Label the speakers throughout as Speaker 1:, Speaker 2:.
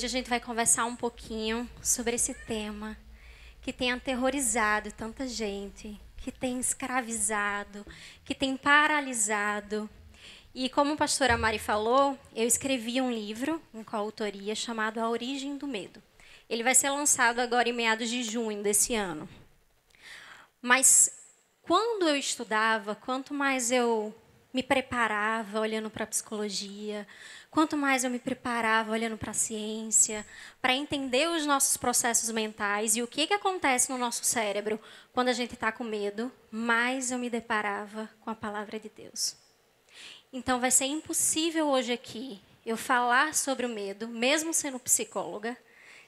Speaker 1: Hoje a gente vai conversar um pouquinho sobre esse tema que tem aterrorizado tanta gente, que tem escravizado, que tem paralisado. E como a pastora Mari falou, eu escrevi um livro com coautoria chamado A Origem do Medo. Ele vai ser lançado agora em meados de junho desse ano. Mas quando eu estudava, quanto mais eu me preparava olhando para a psicologia, quanto mais eu me preparava olhando para a ciência, para entender os nossos processos mentais e o que, que acontece no nosso cérebro quando a gente está com medo, mais eu me deparava com a palavra de Deus. Então vai ser impossível hoje aqui eu falar sobre o medo, mesmo sendo psicóloga,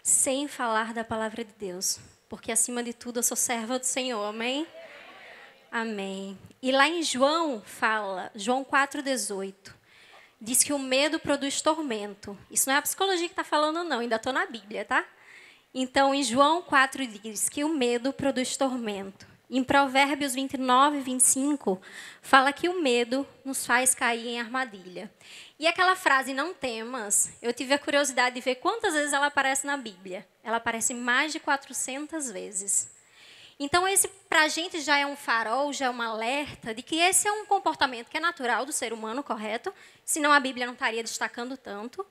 Speaker 1: sem falar da palavra de Deus, porque acima de tudo eu sou serva do Senhor, amém? Amém. E lá em João fala, João 4,18, diz que o medo produz tormento. Isso não é a psicologia que está falando, não, ainda estou na Bíblia, tá? Então, em João 4 diz que o medo produz tormento. Em Provérbios 29, 25, fala que o medo nos faz cair em armadilha. E aquela frase, não temas, eu tive a curiosidade de ver quantas vezes ela aparece na Bíblia. Ela aparece mais de 400 vezes. Então, esse para a gente já é um farol, já é um alerta de que esse é um comportamento que é natural do ser humano, correto? Senão a Bíblia não estaria destacando tanto.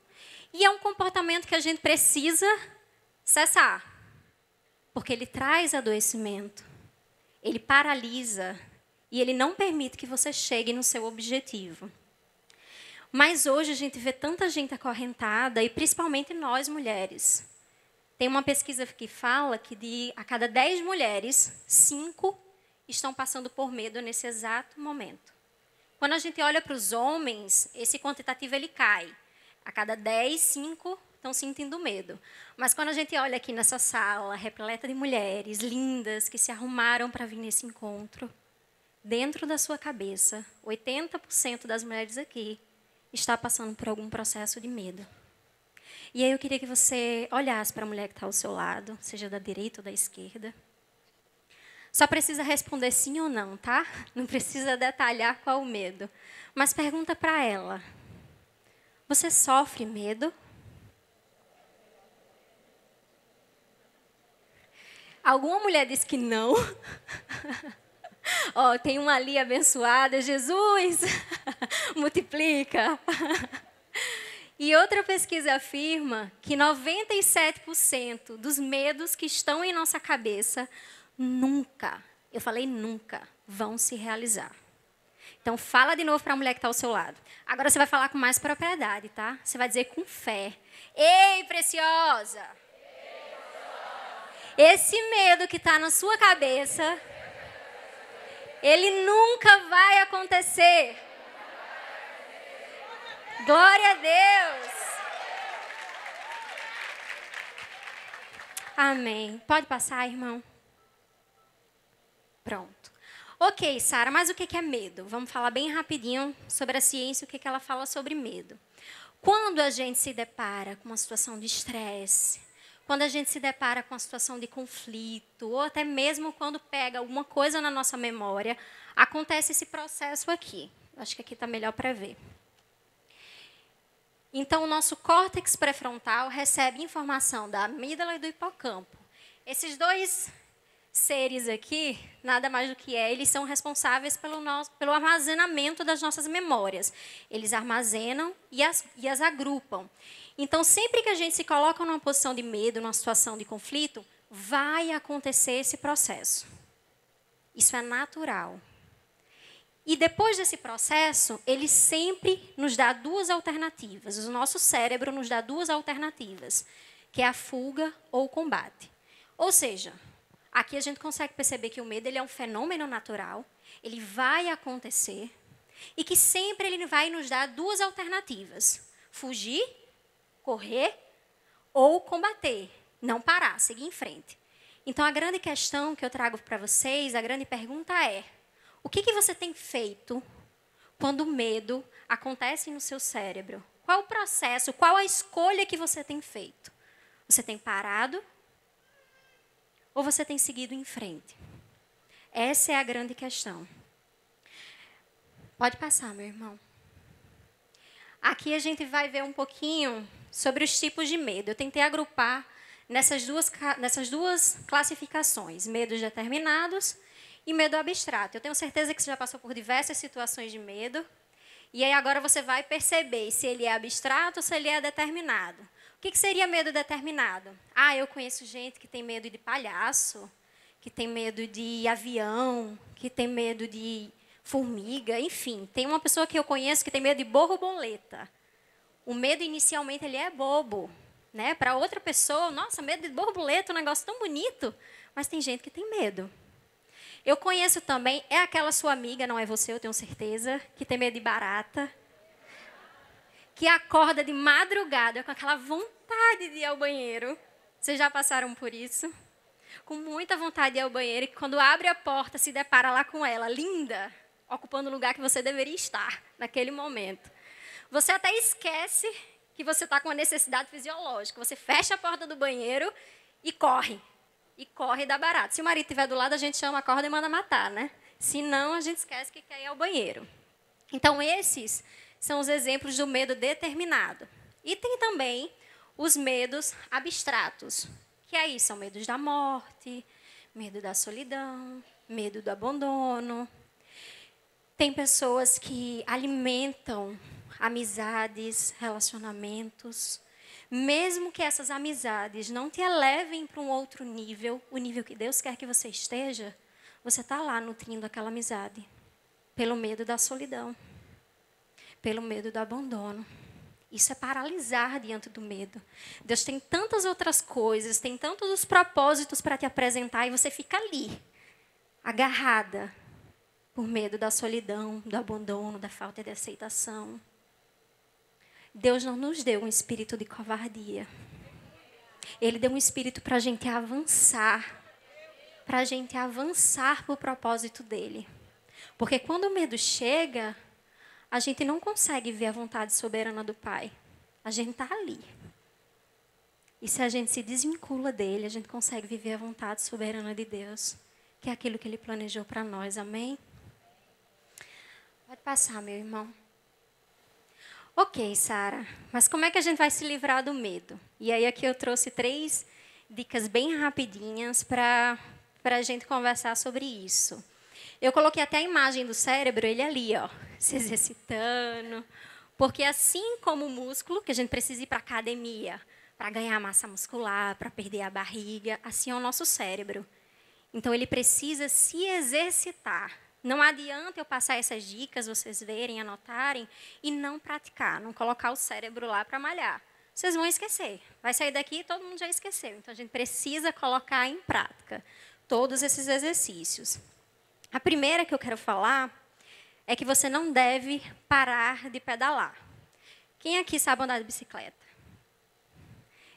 Speaker 1: E é um comportamento que a gente precisa cessar, porque ele traz adoecimento, ele paralisa e ele não permite que você chegue no seu objetivo. Mas hoje a gente vê tanta gente acorrentada, e principalmente nós mulheres, tem uma pesquisa que fala que de a cada 10 mulheres, 5 estão passando por medo nesse exato momento. Quando a gente olha para os homens, esse quantitativo ele cai. A cada 10, 5 estão sentindo medo. Mas quando a gente olha aqui nessa sala, repleta de mulheres lindas que se arrumaram para vir nesse encontro, dentro da sua cabeça, 80% das mulheres aqui está passando por algum processo de medo. E aí eu queria que você olhasse para a mulher que está ao seu lado, seja da direita ou da esquerda. Só precisa responder sim ou não, tá? Não precisa detalhar qual o medo. Mas pergunta para ela: Você sofre medo? Alguma mulher disse que não. Ó, oh, tem uma ali abençoada, Jesus, multiplica. E outra pesquisa afirma que 97% dos medos que estão em nossa cabeça nunca, eu falei nunca, vão se realizar. Então, fala de novo para a mulher que está ao seu lado. Agora você vai falar com mais propriedade, tá? Você vai dizer com fé: Ei, preciosa! Esse medo que está na sua cabeça, ele nunca vai acontecer. Glória a Deus. Amém. Pode passar, irmão? Pronto. Ok, Sara, mas o que é medo? Vamos falar bem rapidinho sobre a ciência, o que ela fala sobre medo. Quando a gente se depara com uma situação de estresse, quando a gente se depara com uma situação de conflito, ou até mesmo quando pega alguma coisa na nossa memória, acontece esse processo aqui. Acho que aqui está melhor para ver. Então, o nosso córtex pré-frontal recebe informação da amígdala e do hipocampo. Esses dois seres aqui, nada mais do que é, eles são responsáveis pelo, nosso, pelo armazenamento das nossas memórias. Eles armazenam e as, e as agrupam. Então, sempre que a gente se coloca numa posição de medo, numa situação de conflito, vai acontecer esse processo. Isso é natural. E depois desse processo, ele sempre nos dá duas alternativas. O nosso cérebro nos dá duas alternativas, que é a fuga ou o combate. Ou seja, aqui a gente consegue perceber que o medo ele é um fenômeno natural, ele vai acontecer e que sempre ele vai nos dar duas alternativas: fugir, correr ou combater, não parar, seguir em frente. Então a grande questão que eu trago para vocês, a grande pergunta é: o que, que você tem feito quando o medo acontece no seu cérebro? Qual o processo, qual a escolha que você tem feito? Você tem parado ou você tem seguido em frente? Essa é a grande questão. Pode passar, meu irmão. Aqui a gente vai ver um pouquinho sobre os tipos de medo. Eu tentei agrupar nessas duas, nessas duas classificações: medos determinados e medo abstrato. Eu tenho certeza que você já passou por diversas situações de medo. E aí agora você vai perceber se ele é abstrato ou se ele é determinado. O que, que seria medo determinado? Ah, eu conheço gente que tem medo de palhaço, que tem medo de avião, que tem medo de formiga, enfim. Tem uma pessoa que eu conheço que tem medo de borboleta. O medo inicialmente ele é bobo, né? Para outra pessoa, nossa, medo de borboleta, um negócio tão bonito, mas tem gente que tem medo. Eu conheço também, é aquela sua amiga, não é você, eu tenho certeza, que tem medo de barata, que acorda de madrugada com aquela vontade de ir ao banheiro. Vocês já passaram por isso? Com muita vontade de ir ao banheiro e quando abre a porta se depara lá com ela, linda, ocupando o lugar que você deveria estar naquele momento. Você até esquece que você está com uma necessidade fisiológica. Você fecha a porta do banheiro e corre e corre da barata. Se o marido estiver do lado, a gente chama a corda e manda matar, né? Se não, a gente esquece que quer ir ao banheiro. Então, esses são os exemplos do medo determinado. E tem também os medos abstratos, que aí são medos da morte, medo da solidão, medo do abandono. Tem pessoas que alimentam amizades, relacionamentos, mesmo que essas amizades não te elevem para um outro nível, o nível que Deus quer que você esteja, você está lá nutrindo aquela amizade, pelo medo da solidão, pelo medo do abandono. Isso é paralisar diante do medo. Deus tem tantas outras coisas, tem tantos os propósitos para te apresentar e você fica ali, agarrada, por medo da solidão, do abandono, da falta de aceitação. Deus não nos deu um espírito de covardia. Ele deu um espírito para a gente avançar. Para a gente avançar para o propósito dele. Porque quando o medo chega, a gente não consegue ver a vontade soberana do Pai. A gente está ali. E se a gente se desvincula dele, a gente consegue viver a vontade soberana de Deus, que é aquilo que ele planejou para nós. Amém? Pode passar, meu irmão. Ok, Sara, mas como é que a gente vai se livrar do medo? E aí aqui eu trouxe três dicas bem rapidinhas para a gente conversar sobre isso. Eu coloquei até a imagem do cérebro, ele ali, ó, se exercitando. Porque assim como o músculo, que a gente precisa ir para a academia para ganhar massa muscular, para perder a barriga, assim é o nosso cérebro. Então ele precisa se exercitar. Não adianta eu passar essas dicas, vocês verem, anotarem, e não praticar, não colocar o cérebro lá para malhar. Vocês vão esquecer. Vai sair daqui e todo mundo já esqueceu. Então a gente precisa colocar em prática todos esses exercícios. A primeira que eu quero falar é que você não deve parar de pedalar. Quem aqui sabe andar de bicicleta?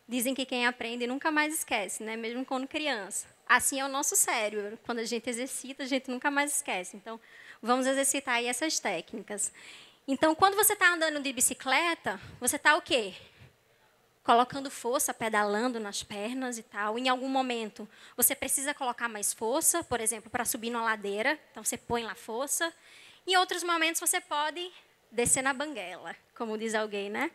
Speaker 1: Dizem que quem aprende nunca mais esquece, né? mesmo quando criança. Assim é o nosso cérebro. Quando a gente exercita, a gente nunca mais esquece. Então, vamos exercitar aí essas técnicas. Então, quando você está andando de bicicleta, você está o quê? Colocando força, pedalando nas pernas e tal. Em algum momento, você precisa colocar mais força, por exemplo, para subir numa ladeira. Então, você põe lá força. Em outros momentos, você pode descer na banguela, como diz alguém, né?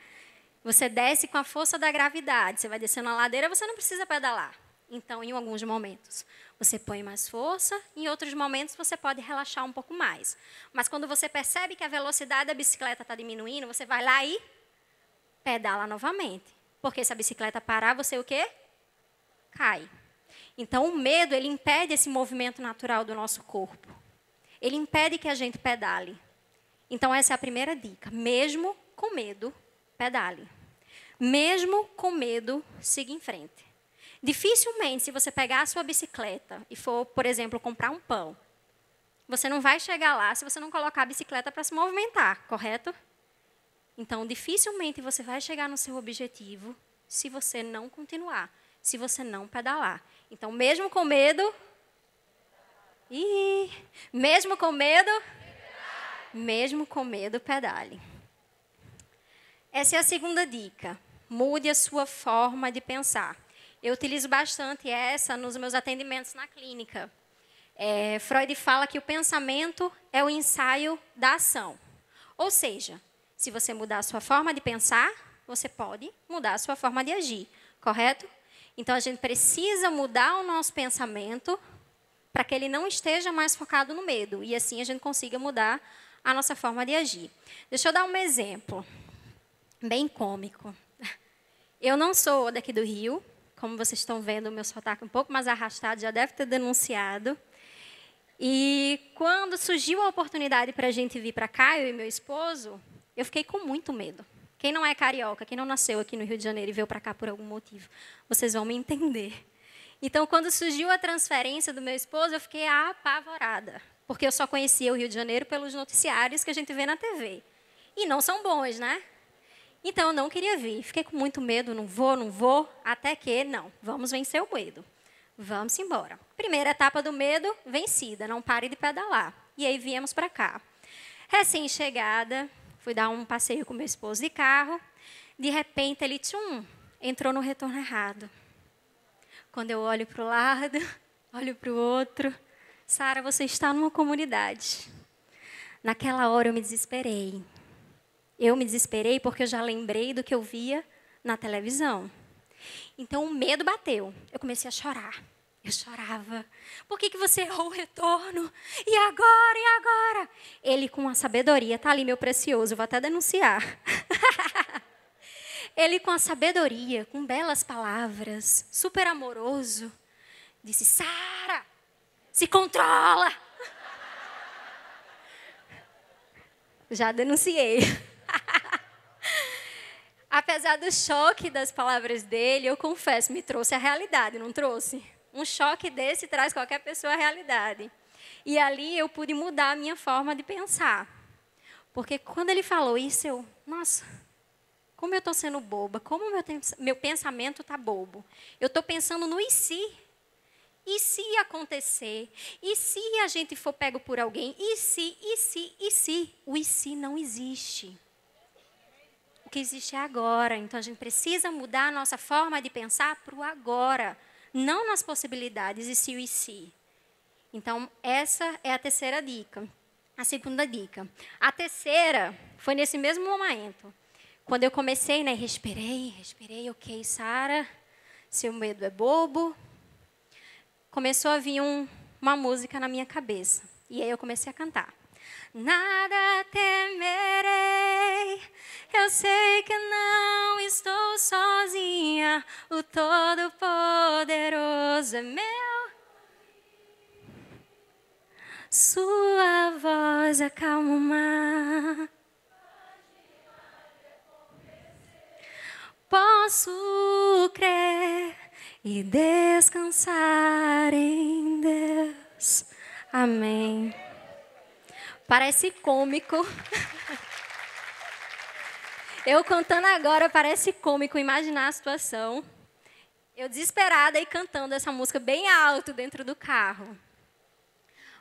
Speaker 1: Você desce com a força da gravidade. Você vai descer na ladeira, você não precisa pedalar. Então, em alguns momentos, você põe mais força, em outros momentos, você pode relaxar um pouco mais. Mas quando você percebe que a velocidade da bicicleta está diminuindo, você vai lá e pedala novamente. Porque se a bicicleta parar, você o quê? Cai. Então, o medo, ele impede esse movimento natural do nosso corpo. Ele impede que a gente pedale. Então, essa é a primeira dica. Mesmo com medo, pedale. Mesmo com medo, siga em frente. Dificilmente, se você pegar a sua bicicleta e for, por exemplo, comprar um pão, você não vai chegar lá se você não colocar a bicicleta para se movimentar, correto? Então, dificilmente você vai chegar no seu objetivo se você não continuar, se você não pedalar. Então, mesmo com medo. Ih, mesmo com medo. Mesmo com medo, pedale. Essa é a segunda dica. Mude a sua forma de pensar. Eu utilizo bastante essa nos meus atendimentos na clínica. É, Freud fala que o pensamento é o ensaio da ação. Ou seja, se você mudar a sua forma de pensar, você pode mudar a sua forma de agir, correto? Então a gente precisa mudar o nosso pensamento para que ele não esteja mais focado no medo e assim a gente consiga mudar a nossa forma de agir. Deixa eu dar um exemplo bem cômico. Eu não sou daqui do Rio, como vocês estão vendo, o meu sotaque um pouco mais arrastado, já deve ter denunciado. E quando surgiu a oportunidade para a gente vir para cá, eu e meu esposo, eu fiquei com muito medo. Quem não é carioca, quem não nasceu aqui no Rio de Janeiro e veio para cá por algum motivo, vocês vão me entender. Então, quando surgiu a transferência do meu esposo, eu fiquei apavorada, porque eu só conhecia o Rio de Janeiro pelos noticiários que a gente vê na TV. E não são bons, né? Então, eu não queria vir. Fiquei com muito medo, não vou, não vou, até que, não, vamos vencer o medo. Vamos embora. Primeira etapa do medo, vencida, não pare de pedalar. E aí viemos para cá. Recém-chegada, fui dar um passeio com meu esposo de carro. De repente, ele tchum, entrou no retorno errado. Quando eu olho para o lado, olho para o outro, Sara, você está numa comunidade. Naquela hora eu me desesperei. Eu me desesperei porque eu já lembrei do que eu via na televisão. Então o medo bateu. Eu comecei a chorar. Eu chorava. Por que, que você errou o retorno? E agora? E agora? Ele, com a sabedoria, está ali, meu precioso, vou até denunciar. Ele, com a sabedoria, com belas palavras, super amoroso, disse: Sara, se controla. Já denunciei. Apesar do choque das palavras dele, eu confesso, me trouxe a realidade, não trouxe? Um choque desse traz qualquer pessoa à realidade. E ali eu pude mudar a minha forma de pensar. Porque quando ele falou isso, eu, nossa, como eu estou sendo boba, como meu, meu pensamento está bobo. Eu estou pensando no e se. E se acontecer? E se a gente for pego por alguém? E se, e se, e se? O e se não existe o que existe é agora. Então a gente precisa mudar a nossa forma de pensar para o agora, não nas possibilidades e se o e se. Então essa é a terceira dica. A segunda dica. A terceira foi nesse mesmo momento. Quando eu comecei, né, respirei, respirei, ok, Sara, seu medo é bobo. Começou a vir um, uma música na minha cabeça. E aí eu comecei a cantar. Nada temerei, eu sei que não estou sozinha, o Todo-Poderoso é meu. Sua voz acalma o mar. Posso crer e descansar em Deus. Amém. Parece cômico. Eu contando agora parece cômico imaginar a situação. Eu desesperada e cantando essa música bem alto dentro do carro.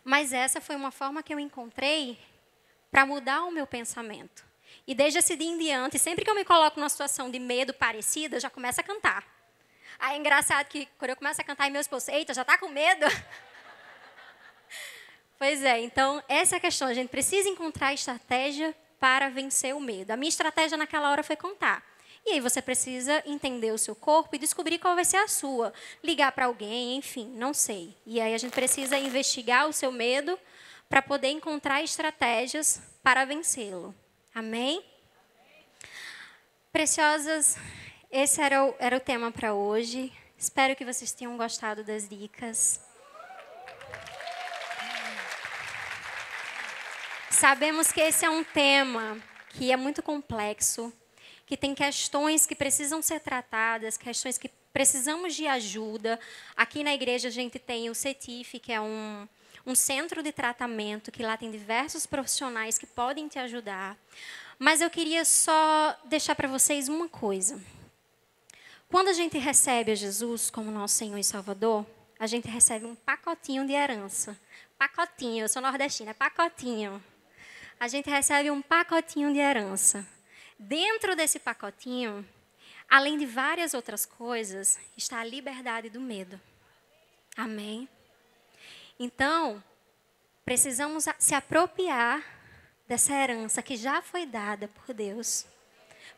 Speaker 1: Mas essa foi uma forma que eu encontrei para mudar o meu pensamento. E desde esse dia em diante, sempre que eu me coloco numa situação de medo parecida, eu já começo a cantar. Aí é engraçado que quando eu começo a cantar e meu esposo, eita, já está com medo? Pois é, então essa é a questão. A gente precisa encontrar estratégia para vencer o medo. A minha estratégia naquela hora foi contar. E aí você precisa entender o seu corpo e descobrir qual vai ser a sua. Ligar para alguém, enfim, não sei. E aí a gente precisa investigar o seu medo para poder encontrar estratégias para vencê-lo. Amém? Preciosas, esse era o, era o tema para hoje. Espero que vocês tenham gostado das dicas. Sabemos que esse é um tema que é muito complexo, que tem questões que precisam ser tratadas, questões que precisamos de ajuda. Aqui na igreja a gente tem o CETIF, que é um, um centro de tratamento, que lá tem diversos profissionais que podem te ajudar. Mas eu queria só deixar para vocês uma coisa. Quando a gente recebe a Jesus como nosso Senhor e Salvador, a gente recebe um pacotinho de herança. Pacotinho, eu sou nordestina, é pacotinho a gente recebe um pacotinho de herança. Dentro desse pacotinho, além de várias outras coisas, está a liberdade do medo. Amém? Então, precisamos se apropriar dessa herança que já foi dada por Deus,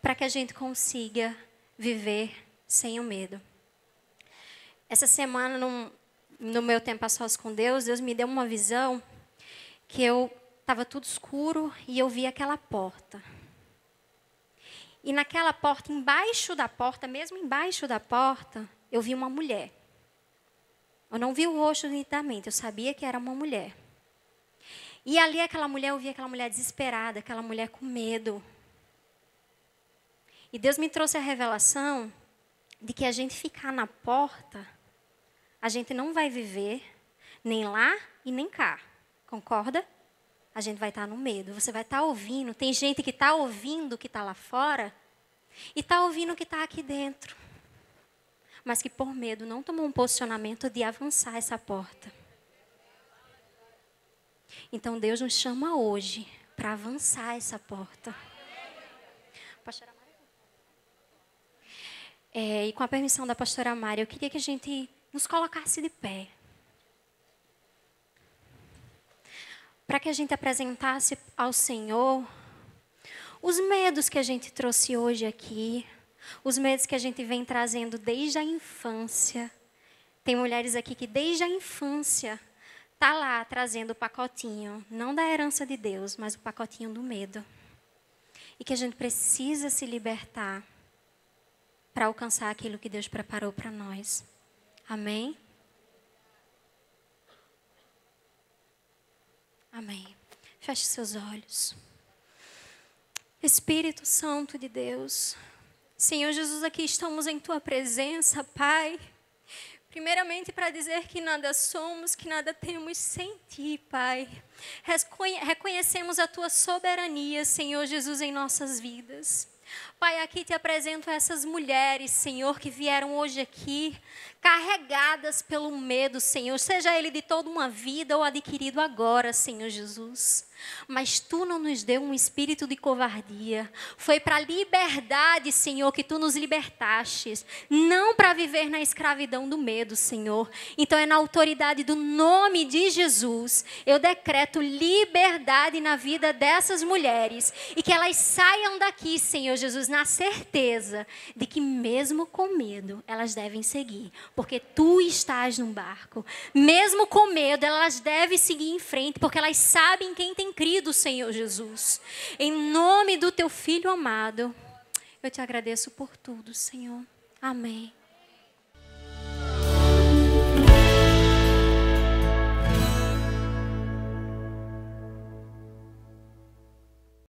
Speaker 1: para que a gente consiga viver sem o medo. Essa semana, no, no meu tempo a sós com Deus, Deus me deu uma visão que eu estava tudo escuro e eu vi aquela porta. E naquela porta, embaixo da porta, mesmo embaixo da porta, eu vi uma mulher. Eu não vi o rosto nitidamente, eu sabia que era uma mulher. E ali aquela mulher, eu vi aquela mulher desesperada, aquela mulher com medo. E Deus me trouxe a revelação de que a gente ficar na porta, a gente não vai viver nem lá e nem cá. Concorda? A gente vai estar no medo. Você vai estar ouvindo. Tem gente que está ouvindo o que está lá fora e está ouvindo o que está aqui dentro. Mas que por medo não tomou um posicionamento de avançar essa porta. Então Deus nos chama hoje para avançar essa porta. Pastora é, e com a permissão da pastora Mari, eu queria que a gente nos colocasse de pé. Para que a gente apresentasse ao Senhor os medos que a gente trouxe hoje aqui, os medos que a gente vem trazendo desde a infância. Tem mulheres aqui que desde a infância tá lá trazendo o pacotinho, não da herança de Deus, mas o pacotinho do medo. E que a gente precisa se libertar para alcançar aquilo que Deus preparou para nós. Amém? Amém. Feche seus olhos. Espírito Santo de Deus, Senhor Jesus, aqui estamos em tua presença, Pai. Primeiramente, para dizer que nada somos, que nada temos sem ti, Pai. Reconhecemos a tua soberania, Senhor Jesus, em nossas vidas. Pai, aqui te apresento essas mulheres, Senhor, que vieram hoje aqui, carregadas pelo medo, Senhor, seja ele de toda uma vida ou adquirido agora, Senhor Jesus. Mas tu não nos deu um espírito de covardia. Foi para a liberdade, Senhor, que tu nos libertastes. Não para viver na escravidão do medo, Senhor. Então é na autoridade do nome de Jesus. Eu decreto liberdade na vida dessas mulheres. E que elas saiam daqui, Senhor Jesus, na certeza de que, mesmo com medo, elas devem seguir. Porque tu estás no barco. Mesmo com medo, elas devem seguir em frente. Porque elas sabem quem tem crido, Senhor Jesus. Em nome do teu filho amado, eu te agradeço por tudo, Senhor. Amém.